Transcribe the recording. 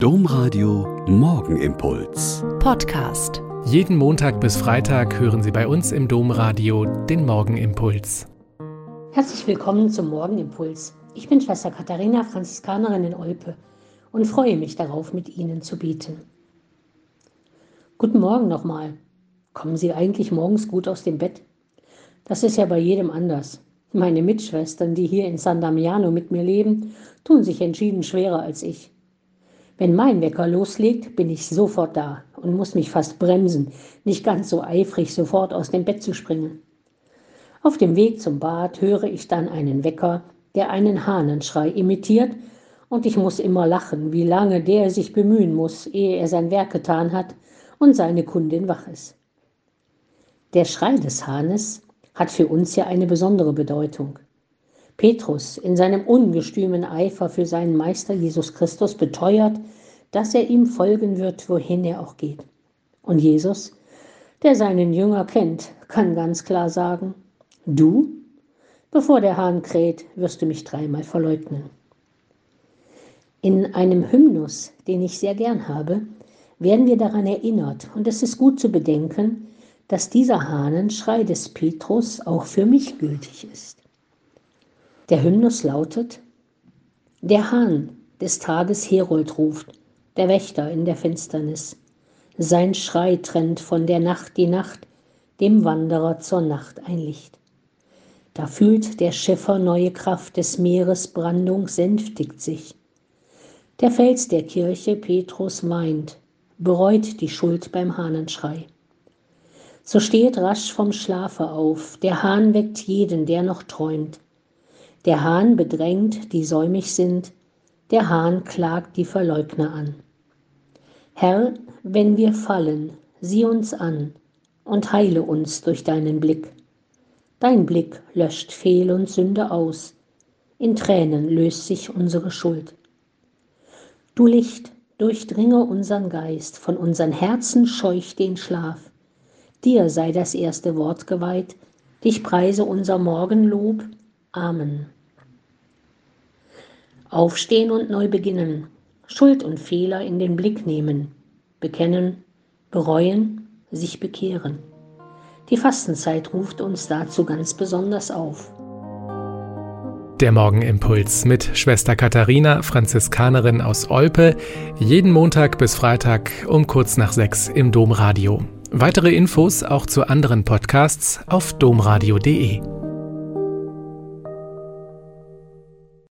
Domradio Morgenimpuls. Podcast. Jeden Montag bis Freitag hören Sie bei uns im Domradio den Morgenimpuls. Herzlich willkommen zum Morgenimpuls. Ich bin Schwester Katharina, Franziskanerin in Olpe und freue mich darauf, mit Ihnen zu beten. Guten Morgen nochmal. Kommen Sie eigentlich morgens gut aus dem Bett? Das ist ja bei jedem anders. Meine Mitschwestern, die hier in San Damiano mit mir leben, tun sich entschieden schwerer als ich. Wenn mein Wecker loslegt, bin ich sofort da und muss mich fast bremsen, nicht ganz so eifrig sofort aus dem Bett zu springen. Auf dem Weg zum Bad höre ich dann einen Wecker, der einen Hahnenschrei imitiert, und ich muss immer lachen, wie lange der sich bemühen muss, ehe er sein Werk getan hat und seine Kundin wach ist. Der Schrei des Hahnes hat für uns ja eine besondere Bedeutung. Petrus in seinem ungestümen Eifer für seinen Meister Jesus Christus beteuert, dass er ihm folgen wird, wohin er auch geht. Und Jesus, der seinen Jünger kennt, kann ganz klar sagen, du, bevor der Hahn kräht, wirst du mich dreimal verleugnen. In einem Hymnus, den ich sehr gern habe, werden wir daran erinnert, und es ist gut zu bedenken, dass dieser Hahnenschrei des Petrus auch für mich gültig ist. Der Hymnus lautet, der Hahn des Tages Herold ruft, der Wächter in der Finsternis. Sein Schrei trennt von der Nacht die Nacht, dem Wanderer zur Nacht ein Licht. Da fühlt der Schiffer neue Kraft des Meeres Brandung sänftigt sich. Der Fels der Kirche Petrus meint, bereut die Schuld beim Hahnenschrei. So steht rasch vom Schlafe auf, der Hahn weckt jeden, der noch träumt. Der Hahn bedrängt, die säumig sind, der Hahn klagt die Verleugner an. Herr, wenn wir fallen, sieh uns an und heile uns durch deinen Blick. Dein Blick löscht Fehl und Sünde aus, in Tränen löst sich unsere Schuld. Du Licht, durchdringe unseren Geist, von unseren Herzen scheuch den Schlaf. Dir sei das erste Wort geweiht, dich preise unser Morgenlob, Amen. Aufstehen und neu beginnen, Schuld und Fehler in den Blick nehmen, bekennen, bereuen, sich bekehren. Die Fastenzeit ruft uns dazu ganz besonders auf. Der Morgenimpuls mit Schwester Katharina, Franziskanerin aus Olpe, jeden Montag bis Freitag um kurz nach sechs im Domradio. Weitere Infos auch zu anderen Podcasts auf domradio.de.